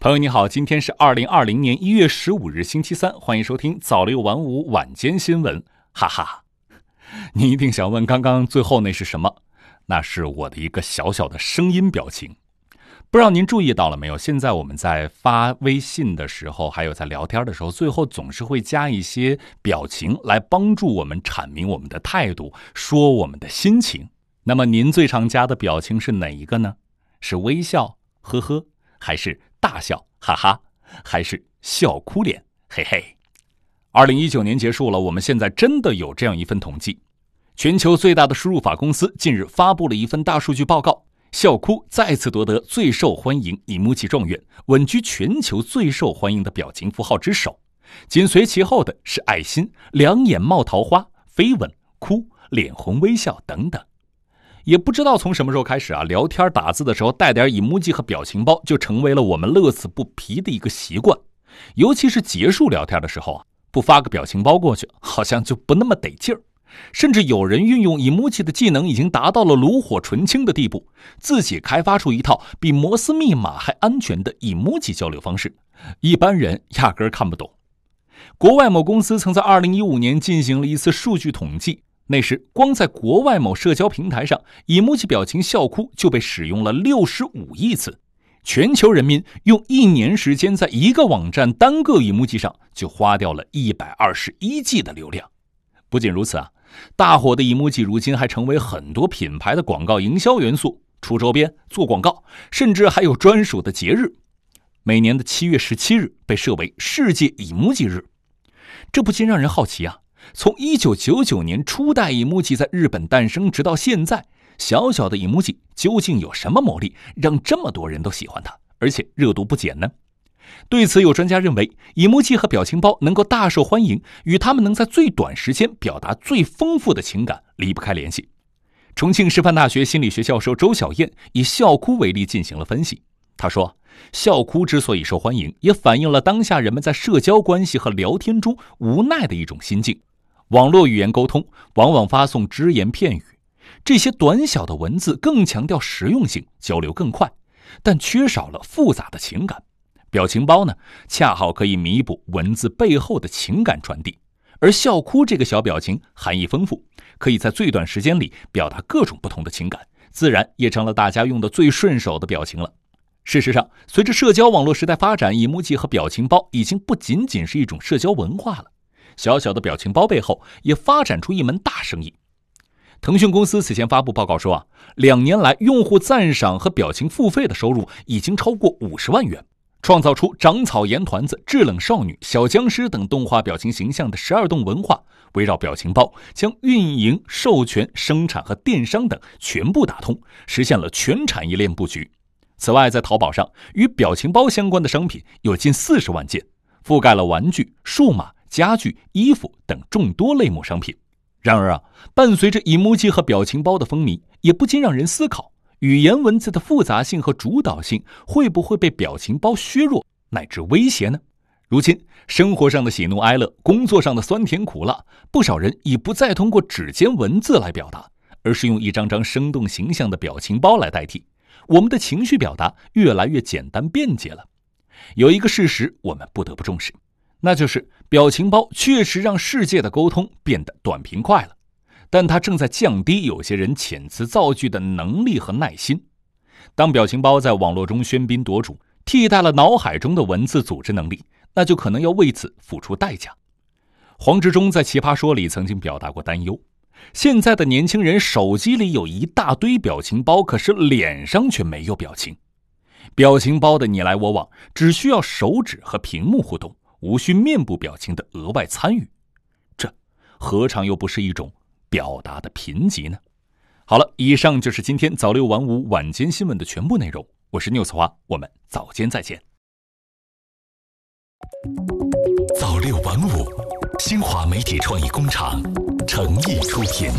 朋友你好，今天是二零二零年一月十五日星期三，欢迎收听早六晚五晚间新闻，哈哈。你一定想问，刚刚最后那是什么？那是我的一个小小的声音表情。不知道您注意到了没有？现在我们在发微信的时候，还有在聊天的时候，最后总是会加一些表情来帮助我们阐明我们的态度，说我们的心情。那么您最常加的表情是哪一个呢？是微笑，呵呵，还是？大笑，哈哈，还是笑哭脸，嘿嘿。二零一九年结束了，我们现在真的有这样一份统计：全球最大的输入法公司近日发布了一份大数据报告，笑哭再次夺得最受欢迎 emoji 状元，稳居全球最受欢迎的表情符号之首。紧随其后的是爱心、两眼冒桃花、飞吻、哭、脸红微笑等等。也不知道从什么时候开始啊，聊天打字的时候带点 emoji 和表情包，就成为了我们乐此不疲的一个习惯。尤其是结束聊天的时候啊，不发个表情包过去，好像就不那么得劲儿。甚至有人运用 emoji 的技能，已经达到了炉火纯青的地步，自己开发出一套比摩斯密码还安全的 emoji 交流方式，一般人压根儿看不懂。国外某公司曾在2015年进行了一次数据统计。那时，光在国外某社交平台上，emoji 表情笑哭就被使用了六十五亿次。全球人民用一年时间，在一个网站单个 emoji 上就花掉了一百二十一 G 的流量。不仅如此啊，大火的 emoji 如今还成为很多品牌的广告营销元素，出周边、做广告，甚至还有专属的节日。每年的七月十七日被设为世界 emoji 日，这不禁让人好奇啊。从一九九九年初代 emoji 在日本诞生，直到现在，小小的 emoji 究竟有什么魔力，让这么多人都喜欢它，而且热度不减呢？对此，有专家认为，emoji 和表情包能够大受欢迎，与他们能在最短时间表达最丰富的情感离不开联系。重庆师范大学心理学教授周小燕以笑哭为例进行了分析。他说，笑哭之所以受欢迎，也反映了当下人们在社交关系和聊天中无奈的一种心境。网络语言沟通往往发送只言片语，这些短小的文字更强调实用性，交流更快，但缺少了复杂的情感。表情包呢，恰好可以弥补文字背后的情感传递。而笑哭这个小表情含义丰富，可以在最短时间里表达各种不同的情感，自然也成了大家用的最顺手的表情了。事实上，随着社交网络时代发展，emoji 和表情包已经不仅仅是一种社交文化了。小小的表情包背后也发展出一门大生意。腾讯公司此前发布报告说啊，两年来用户赞赏和表情付费的收入已经超过五十万元，创造出长草盐团子、制冷少女、小僵尸等动画表情形象的十二动文化，围绕表情包将运营、授权、生产和电商等全部打通，实现了全产业链布局。此外，在淘宝上与表情包相关的商品有近四十万件，覆盖了玩具、数码。家具、衣服等众多类目商品。然而啊，伴随着 emoji 和表情包的风靡，也不禁让人思考：语言文字的复杂性和主导性会不会被表情包削弱乃至威胁呢？如今，生活上的喜怒哀乐，工作上的酸甜苦辣，不少人已不再通过指尖文字来表达，而是用一张张生动形象的表情包来代替。我们的情绪表达越来越简单便捷了。有一个事实，我们不得不重视。那就是表情包确实让世界的沟通变得短平快了，但它正在降低有些人遣词造句的能力和耐心。当表情包在网络中喧宾夺主，替代了脑海中的文字组织能力，那就可能要为此付出代价。黄执中在《奇葩说》里曾经表达过担忧：现在的年轻人手机里有一大堆表情包，可是脸上却没有表情。表情包的你来我往，只需要手指和屏幕互动。无需面部表情的额外参与，这何尝又不是一种表达的贫瘠呢？好了，以上就是今天早六晚五晚间新闻的全部内容。我是 news 花，我们早间再见。早六晚五，新华媒体创意工厂诚意出品。